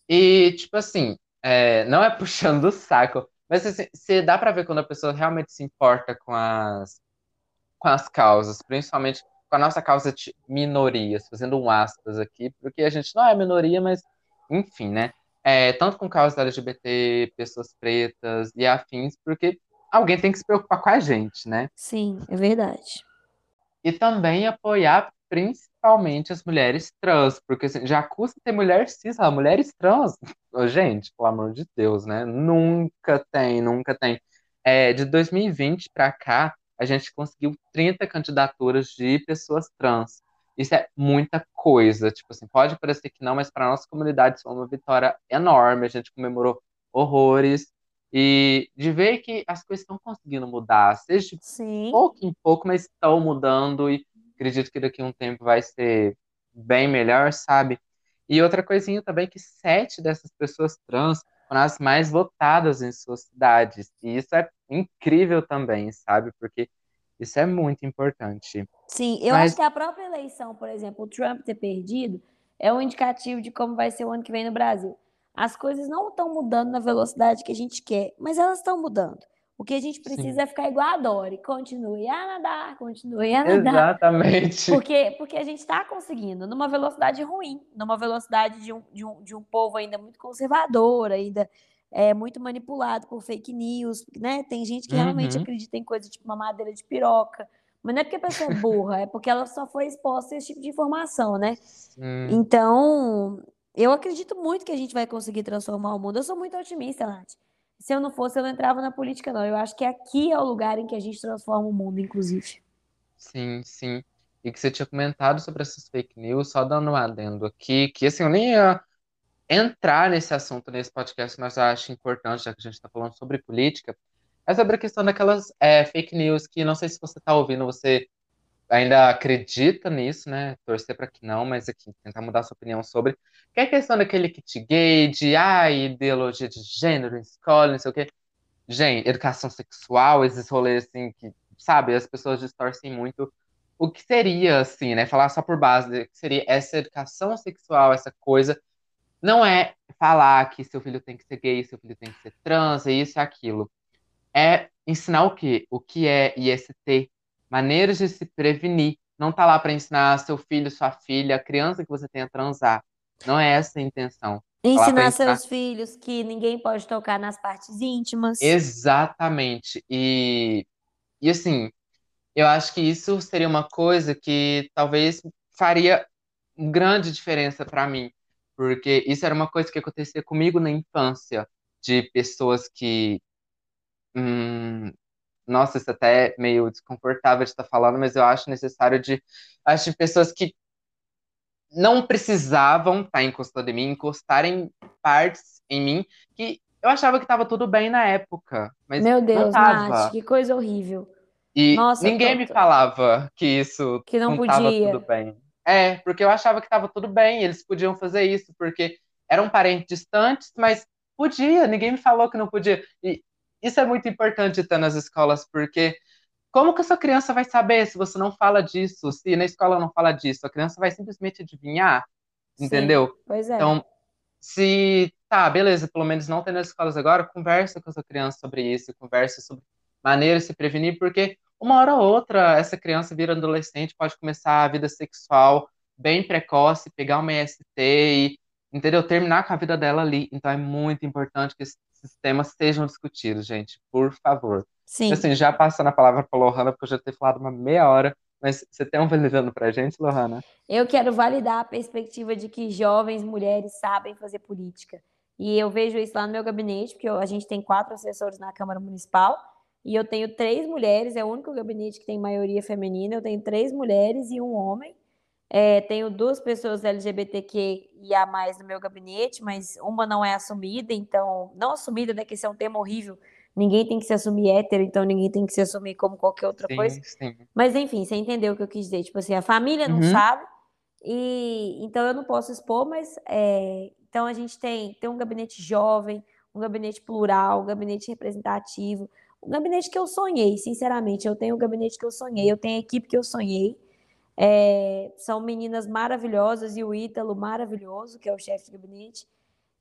E, tipo assim, é, não é puxando o saco, mas assim, você dá pra ver quando a pessoa realmente se importa com as, com as causas, principalmente com a nossa causa de minorias, fazendo um aspas aqui, porque a gente não é minoria, mas enfim, né? É, tanto com causas LGBT, pessoas pretas e afins, porque alguém tem que se preocupar com a gente, né? Sim, é verdade. E também apoiar principalmente as mulheres trans, porque assim, já custa ter mulher cis, ah, mulheres trans, gente, pelo amor de Deus, né? Nunca tem, nunca tem. É, de 2020 para cá, a gente conseguiu 30 candidaturas de pessoas trans. Isso é muita coisa, tipo assim, pode parecer que não, mas para nossa comunidade foi uma vitória enorme, a gente comemorou horrores. E de ver que as coisas estão conseguindo mudar, seja de Sim. pouco em pouco, mas estão mudando e acredito que daqui a um tempo vai ser bem melhor, sabe? E outra coisinha também que sete dessas pessoas trans foram as mais votadas em suas cidades. E isso é incrível também, sabe? Porque isso é muito importante. Sim, eu Mas- acho que a própria eleição, por exemplo, o Trump ter perdido, é um indicativo de como vai ser o ano que vem no Brasil. As coisas não estão mudando na velocidade que a gente quer, mas elas estão mudando. O que a gente precisa é ficar igual a Dory. Continue a nadar, continue a nadar. Exatamente. Porque, porque a gente está conseguindo numa velocidade ruim, numa velocidade de um, de um, de um povo ainda muito conservador, ainda é, muito manipulado por fake news, né? Tem gente que realmente Uhum. acredita em coisa tipo mamadeira de piroca. Mas não é porque a pessoa é burra, é porque ela só foi exposta a esse tipo de informação, né? Sim. Então, eu acredito muito que a gente vai conseguir transformar o mundo. Eu sou muito otimista, Nath. Se eu não fosse, eu não entrava na política, não. Eu acho que aqui é o lugar em que a gente transforma o mundo, inclusive. Sim, sim. E que você tinha comentado sobre essas fake news, só dando um adendo aqui, que assim, eu nem ia entrar nesse assunto nesse podcast, mas eu acho importante, já que a gente está falando sobre política, é sobre a questão daquelas é, fake news que não sei se você está ouvindo, você ainda acredita nisso, né? Torcer para que não, mas aqui, tentar mudar sua opinião sobre. Que é a questão daquele kit gay, de ai, ideologia de gênero, escola, não sei o quê. Gente, educação sexual, esses rolês assim que, sabe, as pessoas distorcem muito o que seria, assim, né? Falar só por base, que seria essa educação sexual, essa coisa. Não é falar que seu filho tem que ser gay, seu filho tem que ser trans, é isso e aquilo. É ensinar o quê? O que é IST, maneiras de se prevenir. Não tá lá para ensinar seu filho, sua filha, a criança que você tem a transar. Não é essa a intenção. Ensinar pra ensinar- seus filhos que ninguém pode tocar nas partes íntimas. Exatamente. E, e assim, eu acho que isso seria uma coisa que talvez faria grande diferença para mim. porque isso era uma coisa que acontecia comigo na infância, de pessoas que. Hum, nossa, isso até é meio desconfortável de estar falando, mas eu acho necessário de. Acho de pessoas que não precisavam estar encostando em mim, encostarem partes em mim, que eu achava que estava tudo bem na época, mas Meu Deus. Nath, que coisa horrível. E Nossa, ninguém tô- me falava que isso que não não podia. tudo bem. É, porque eu achava que estava tudo bem, eles podiam fazer isso, porque eram parentes distantes, mas podia, ninguém me falou que não podia. E isso é muito importante estar nas escolas, porque como que a sua criança vai saber se você não fala disso, se na escola não fala disso? A criança vai simplesmente adivinhar, Sim, entendeu? pois é. Então, se tá, beleza, pelo menos não tem nas escolas agora, conversa com a sua criança sobre isso, conversa sobre maneiras de se prevenir, porque uma hora ou outra essa criança vira adolescente, pode começar a vida sexual bem precoce, pegar uma IST e, entendeu? Terminar com a vida dela ali. Então é muito importante que esses temas sejam discutidos, gente, por favor. Sim. Assim, já passando a palavra para Lohana, porque eu já tenho falado uma meia hora, mas você tem um validando pra gente, Lohana? Eu quero validar a perspectiva de que jovens mulheres sabem fazer política. E eu vejo isso lá no meu gabinete, porque eu- a gente tem quatro assessores na Câmara Municipal, e eu tenho três mulheres, é o único gabinete que tem maioria feminina, eu tenho três mulheres e um homem. É, tenho duas pessoas LGBTQ e a mais no meu gabinete, mas uma não é assumida, então, não assumida, né, que esse é um termo horrível, ninguém tem que se assumir hétero, então ninguém tem que se assumir como qualquer outra coisa. Sim, sim. Mas enfim, você entendeu o que eu quis dizer. Tipo assim, a família não Uhum. sabe, e então eu não posso expor, mas é, então a gente tem, tem um gabinete jovem, um gabinete plural, um gabinete representativo, um gabinete que eu sonhei, sinceramente. Eu tenho o gabinete que eu sonhei, eu tenho a equipe que eu sonhei. É, são meninas maravilhosas e o Ítalo maravilhoso, que é o chefe de gabinete.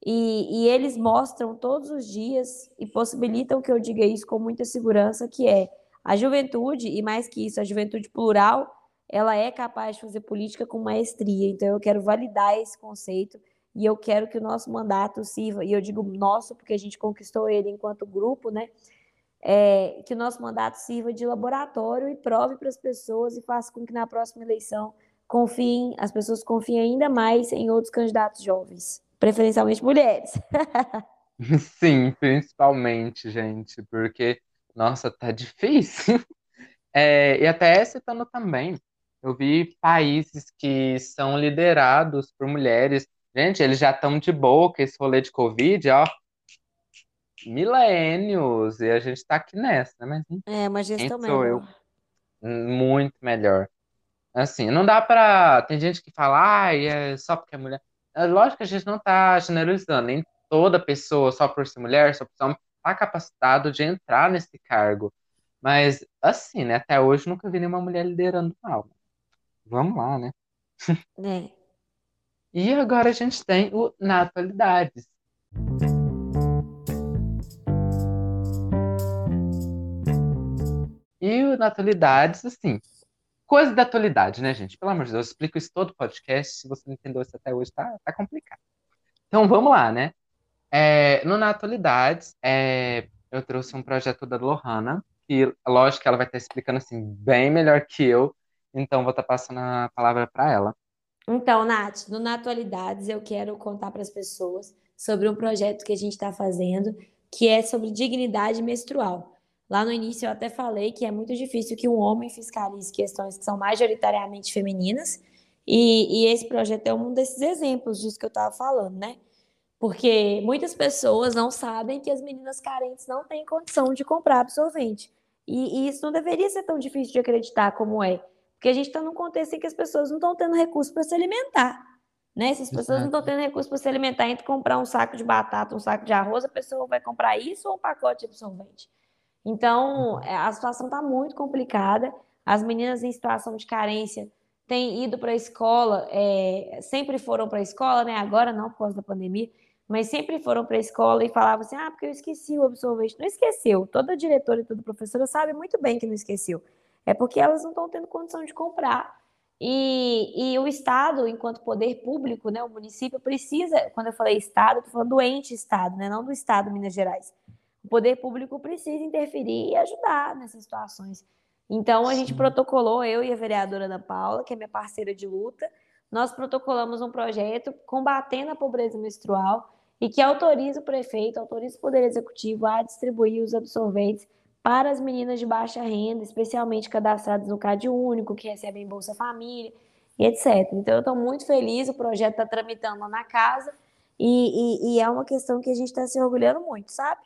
E, e eles mostram todos os dias e possibilitam que eu diga isso com muita segurança, que é a juventude, e mais que isso, a juventude plural, ela é capaz de fazer política com maestria. Então eu quero validar esse conceito e eu quero que o nosso mandato sirva, e eu digo nosso porque a gente conquistou ele enquanto grupo, né? É, que o nosso mandato sirva de laboratório e prove para as pessoas e faça com que na próxima eleição confiem, as pessoas confiem ainda mais em outros candidatos jovens, preferencialmente mulheres. Sim, principalmente, gente, porque, nossa, tá difícil. É, e até citando também, eu vi países que são liderados por mulheres. Gente, eles já estão de boca esse rolê de Covid, ó, milênios, e a gente tá aqui nessa, né? Mas É uma gestão sou eu? melhor. Muito melhor. Assim, não dá pra. Tem gente que fala, ai, é só porque é mulher. É lógico que a gente não tá generalizando, nem toda pessoa, só por ser mulher, só por ser homem, tá capacitado de entrar nesse cargo. Mas, assim, né? Até hoje nunca vi nenhuma mulher liderando mal. Vamos lá, né? É. E agora a gente tem o Na E Na Atualidades, assim, coisa da atualidade, né, gente? Pelo amor de Deus, eu explico isso todo podcast. Se você não entendeu isso até hoje, tá, tá complicado. Então vamos lá, né? É, no Na Atualidades, é, eu trouxe um projeto da Lohana, que lógico que ela vai estar explicando assim bem melhor que eu, então vou estar passando a palavra para ela. Então, Nath, no Na Atualidades, eu quero contar para as pessoas sobre um projeto que a gente está fazendo, que é sobre dignidade menstrual. Lá no início eu até falei que é muito difícil que um homem fiscalize questões que são majoritariamente femininas, e, e esse projeto é um desses exemplos disso que eu estava falando, né? Porque muitas pessoas não sabem que as meninas carentes não têm condição de comprar absorvente. E, e isso não deveria ser tão difícil de acreditar como é. Porque a gente está num contexto em que as pessoas não estão tendo recurso para se alimentar. Né? Se as pessoas não estão tendo recurso para se alimentar, entre comprar um saco de batata, um saco de arroz, a pessoa vai comprar isso ou um pacote de absorvente. Então, é, a situação está muito complicada. As meninas em situação de carência têm ido para a escola, é, sempre foram para a escola, né? Agora não por causa da pandemia, mas sempre foram para a escola e falavam assim: ah, porque eu esqueci o absorvente. Não esqueceu. Toda diretora e toda professora sabe muito bem que não esqueceu. É porque elas não estão tendo condição de comprar. E, e, o Estado, enquanto poder público, né, o município precisa, quando eu falei Estado, estou falando do ente Estado, né, não do Estado Minas Gerais. O poder público precisa interferir e ajudar nessas situações. Então, a gente Sim. protocolou, eu e a vereadora Ana Paula, que é minha parceira de luta, nós protocolamos um projeto combatendo a pobreza menstrual e que autoriza o prefeito, autoriza o Poder Executivo a distribuir os absorventes para as meninas de baixa renda, especialmente cadastradas no CAD Único, que recebem Bolsa Família e etc. Então, eu estou muito feliz, o projeto está tramitando lá na casa e, e, e, é uma questão que a gente está se orgulhando muito, sabe?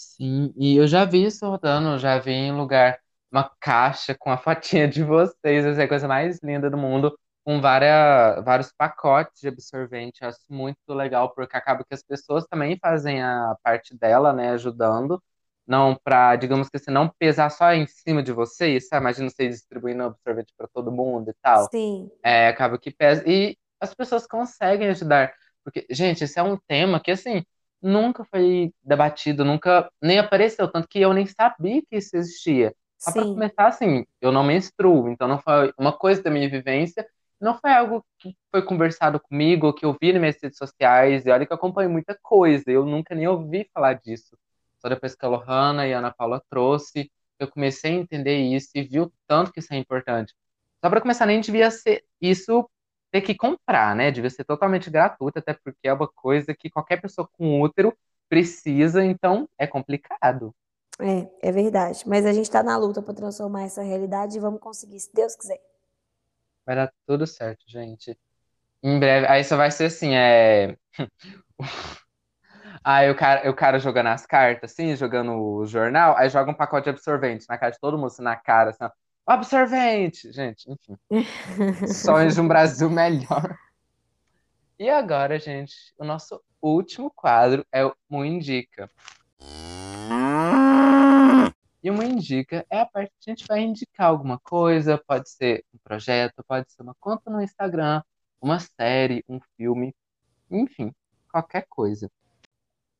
Sim, e eu já vi isso rodando, já vi em lugar uma caixa com a fotinha de vocês, essa é a coisa mais linda do mundo, com várias, vários pacotes de absorvente. Eu acho muito legal, porque acaba que as pessoas também fazem a parte dela, né, ajudando. Não para, digamos que assim, não pesar só em cima de vocês, sabe? Imagina vocês distribuindo absorvente para todo mundo e tal. Sim. É, acaba que pesa. E as pessoas conseguem ajudar. Porque, gente, esse é um tema que, assim, nunca foi debatido, nunca nem apareceu, tanto que eu nem sabia que isso existia. Só para começar, assim, eu não menstruo, então não foi uma coisa da minha vivência, não foi algo que foi conversado comigo, que eu vi nas minhas redes sociais, e olha que eu acompanho muita coisa, eu nunca nem ouvi falar disso. Só depois que a Lohana e a Ana Paula trouxe, eu comecei a entender isso e vi o tanto que isso é importante. Só para começar, nem devia ser isso ter que comprar, né? Devia ser totalmente gratuito, até porque é uma coisa que qualquer pessoa com útero precisa, então é complicado. É, é verdade. Mas a gente está na luta para transformar essa realidade e vamos conseguir, se Deus quiser. Vai dar tudo certo, gente. Em breve. Aí só vai ser assim, é. Aí o cara, o cara jogando as cartas, assim, jogando o jornal, aí joga um pacote de absorvente na cara de todo mundo, assim, na cara, assim, ó, absorvente! Gente, enfim. Sonhos de um Brasil melhor. E agora, gente, o nosso último quadro é o Mu Indica. E uma indica é a parte que a gente vai indicar alguma coisa, pode ser um projeto, pode ser uma conta no Instagram, uma série, um filme, enfim, qualquer coisa.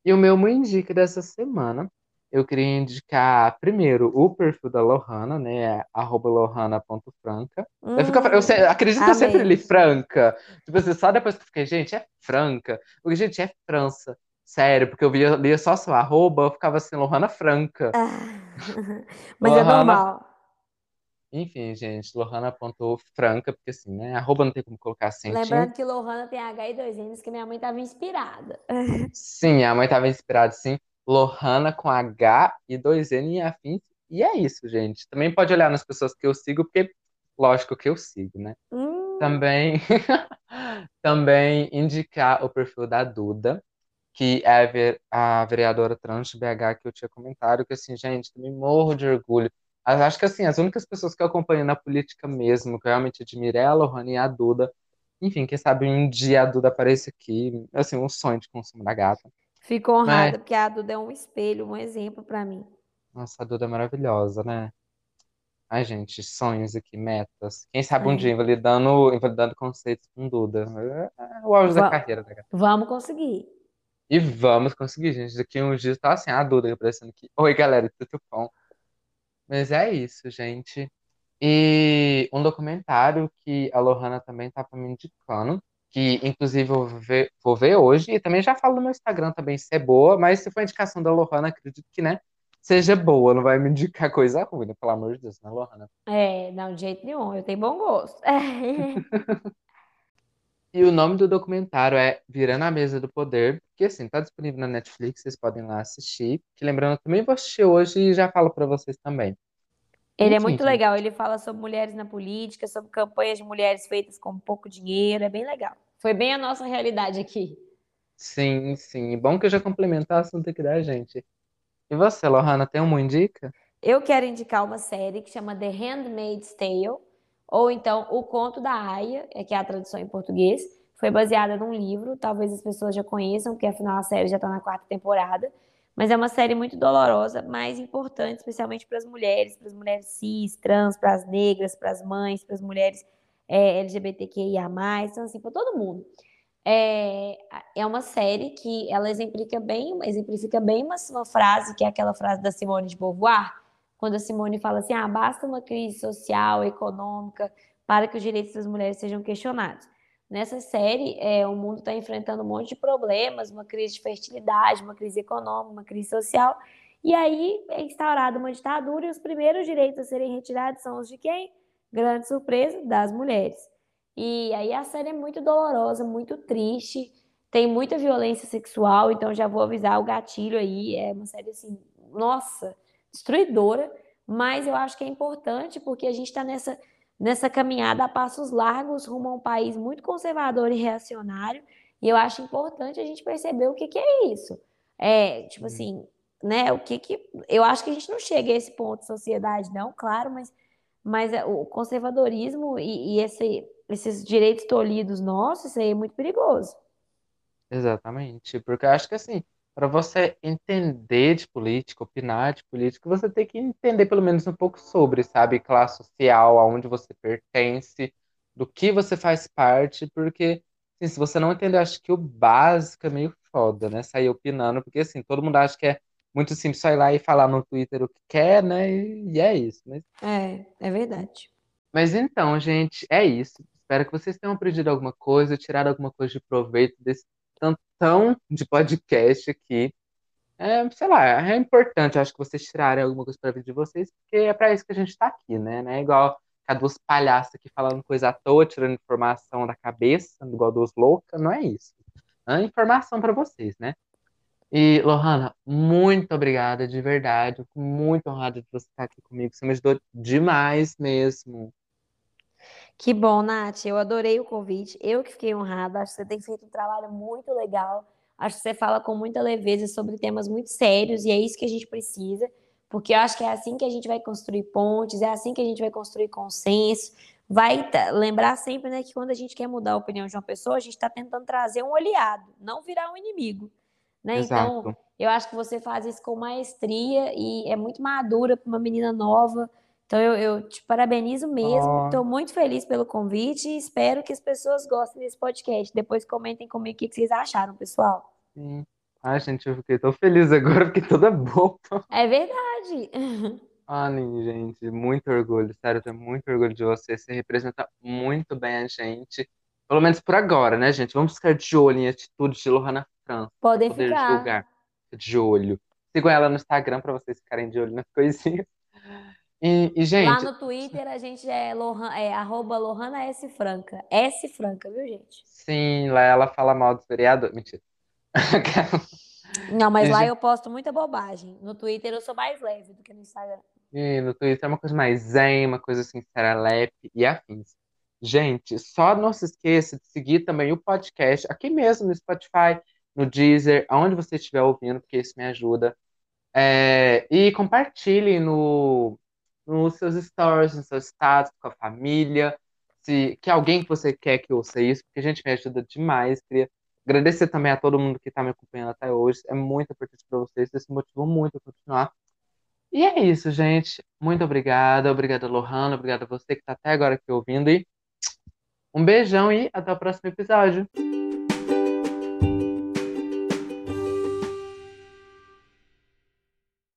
E o meu uma indica dessa semana, eu queria indicar primeiro o perfil da Lohana, né? Arroba lohana.franca. Hum, eu, fico, eu acredito que eu sempre li franca. Tipo assim, só depois que eu fiquei, gente, é franca. Porque, gente, é França. Sério, porque eu via, lia só seu arroba, eu ficava assim, Lohana Franca. Ah, mas é Lohana... é normal. Enfim, gente, Lohana apontou franca, porque assim, né? Arroba não tem como colocar assim. Lembrando que Lohana tem H e dois N's, que minha mãe estava inspirada. Sim, a mãe estava inspirada, sim. Lohana com H e dois N e afins. E é isso, gente. Também pode olhar nas pessoas que eu sigo, porque lógico que eu sigo, né? Hum. Também, também indicar o perfil da Duda, que é a vereadora trans BH que eu tinha comentado, que assim, gente, também morro de orgulho. Acho que assim, as únicas pessoas que eu acompanho na política mesmo, que eu realmente admiro é a Lohane e a Duda. Enfim, quem sabe um dia a Duda aparece aqui, assim, um sonho de consumo da gata. Fico honrada, Mas... porque a Duda é um espelho, um exemplo para mim. Nossa, a Duda é maravilhosa, né? Ai, gente, sonhos aqui, metas. Quem sabe um é. dia invalidando, invalidando conceitos com Duda. É o auge Va da carreira da gata. Vamos conseguir. E vamos conseguir, gente. Daqui uns dias tá assim, a Duda aparecendo aqui. Oi, galera, tudo bom? Mas é isso, gente. E um documentário que a Lohana também estava me indicando, que inclusive eu vou ver, vou ver hoje, e também já falo no meu Instagram também se é boa, mas se for indicação da Lohana, acredito que, né, seja boa, não vai me indicar coisa ruim, né? Pelo amor de Deus, né, Lohana? É, não, de jeito nenhum, eu tenho bom gosto. E o nome do documentário é Virando a Mesa do Poder, que assim, tá disponível na Netflix, vocês podem lá assistir. Que lembrando, eu também vou assistir hoje e já falo para vocês também. Ele é muito legal, ele fala sobre mulheres na política, sobre campanhas de mulheres feitas com pouco dinheiro, é bem legal. Foi bem a nossa realidade aqui. Sim, sim. Bom que eu já complemento o assunto aqui da gente. E você, Lohana, tem uma indica? Eu quero indicar uma série que chama The Handmaid's Tale ou então O Conto da Aya, é que é a tradução em português, foi baseada num livro, talvez as pessoas já conheçam, porque afinal a série já está na quarta temporada, mas é uma série muito dolorosa, mas importante, especialmente para as mulheres, para as mulheres cis, trans, para as negras, para as mães, para as mulheres é, LGBTQIA+, então assim, para todo mundo. É, é uma série que ela exemplifica bem, exemplifica bem uma, uma frase, que é aquela frase da Simone de Beauvoir, quando a Simone fala assim: ah, basta uma crise social, econômica, para que os direitos das mulheres sejam questionados. Nessa série, é, o mundo está enfrentando um monte de problemas, uma crise de fertilidade, uma crise econômica, uma crise social, e aí é instaurada uma ditadura e os primeiros direitos a serem retirados são os de quem? Grande surpresa, das mulheres. E aí a série é muito dolorosa, muito triste, tem muita violência sexual, então já vou avisar o gatilho aí, é uma série assim, nossa, destruidora, mas eu acho que é importante porque a gente está nessa, nessa caminhada a passos largos rumo a um país muito conservador e reacionário, e eu acho importante a gente perceber o que, que é isso. É, tipo assim, né, o que que... Eu acho que a gente não chega a esse ponto de sociedade, não, claro, mas, mas é, o conservadorismo e, e esse, esses direitos tolhidos nossos, isso aí é muito perigoso. Exatamente, porque eu acho que assim, para você entender de política, opinar de política, você tem que entender pelo menos um pouco sobre, sabe, classe social, aonde você pertence, do que você faz parte, porque assim, se você não entender, acho que o básico é meio foda, né? Sair opinando, porque assim, todo mundo acha que é muito simples só ir lá e falar no Twitter o que quer, né? E, e é isso. Mas... É, é verdade. Mas então, gente, é isso. Espero que vocês tenham aprendido alguma coisa, tirado alguma coisa de proveito desse tantão de podcast aqui. É, sei lá, é importante, acho que vocês tirarem alguma coisa para vida de vocês, porque é para isso que a gente está aqui, né? Não é igual a duas palhaças aqui falando coisa à toa, tirando informação da cabeça, igual duas loucas, não é isso. É informação para vocês, né? E, Lohana, muito obrigada, de verdade. Fico muito honrada de você estar aqui comigo. Você me ajudou demais mesmo. Que bom, Nath. Eu adorei o convite. Eu que fiquei honrada. Acho que você tem feito um trabalho muito legal. Acho que você fala com muita leveza sobre temas muito sérios e é isso que a gente precisa, porque eu acho que é assim que a gente vai construir pontes, é assim que a gente vai construir consenso. Vai lembrar sempre né, que quando a gente quer mudar a opinião de uma pessoa, a gente está tentando trazer um aliado, não virar um inimigo. Né? Então, eu acho que você faz isso com maestria e é muito madura para uma menina nova. Então eu, eu te parabenizo mesmo. Estou oh. muito feliz pelo convite e espero que as pessoas gostem desse podcast. Depois comentem comigo o que vocês acharam, pessoal. Sim. Ai, gente, eu fiquei tão feliz agora, fiquei toda boa. É verdade. Anne, gente, muito orgulho, sério, eu tenho muito orgulho de você. Você representa muito bem a gente. Pelo menos por agora, né, gente? Vamos ficar de olho em atitudes de Lohana França. Podem ficar. Julgar. De olho. Sigam ela no Instagram para vocês ficarem de olho nas coisinhas. E, e, gente. Lá no Twitter a gente é, Lohan, é arroba Lohana S. Franca. S. Franca, viu, gente? Sim, lá ela fala mal dos vereadores. Mentira. Não, mas e lá gente... eu posto muita bobagem. No Twitter eu sou mais leve do que no Instagram. E no Twitter é uma coisa mais zen, uma coisa assim, serelepe e afins. Gente, só não se esqueça de seguir também o podcast aqui mesmo no Spotify, no Deezer, aonde você estiver ouvindo, porque isso me ajuda. É... e compartilhe no, nos seus stories, nos seus status, com a família, se que alguém que você quer que ouça isso, porque a gente me ajuda demais. Queria agradecer também a todo mundo que está me acompanhando até hoje. É muito importante para vocês, isso motivou muito a continuar. E é isso, gente. Muito obrigada. Obrigada, Lohana. Obrigada a você que está até agora aqui ouvindo. E um beijão e até o próximo episódio.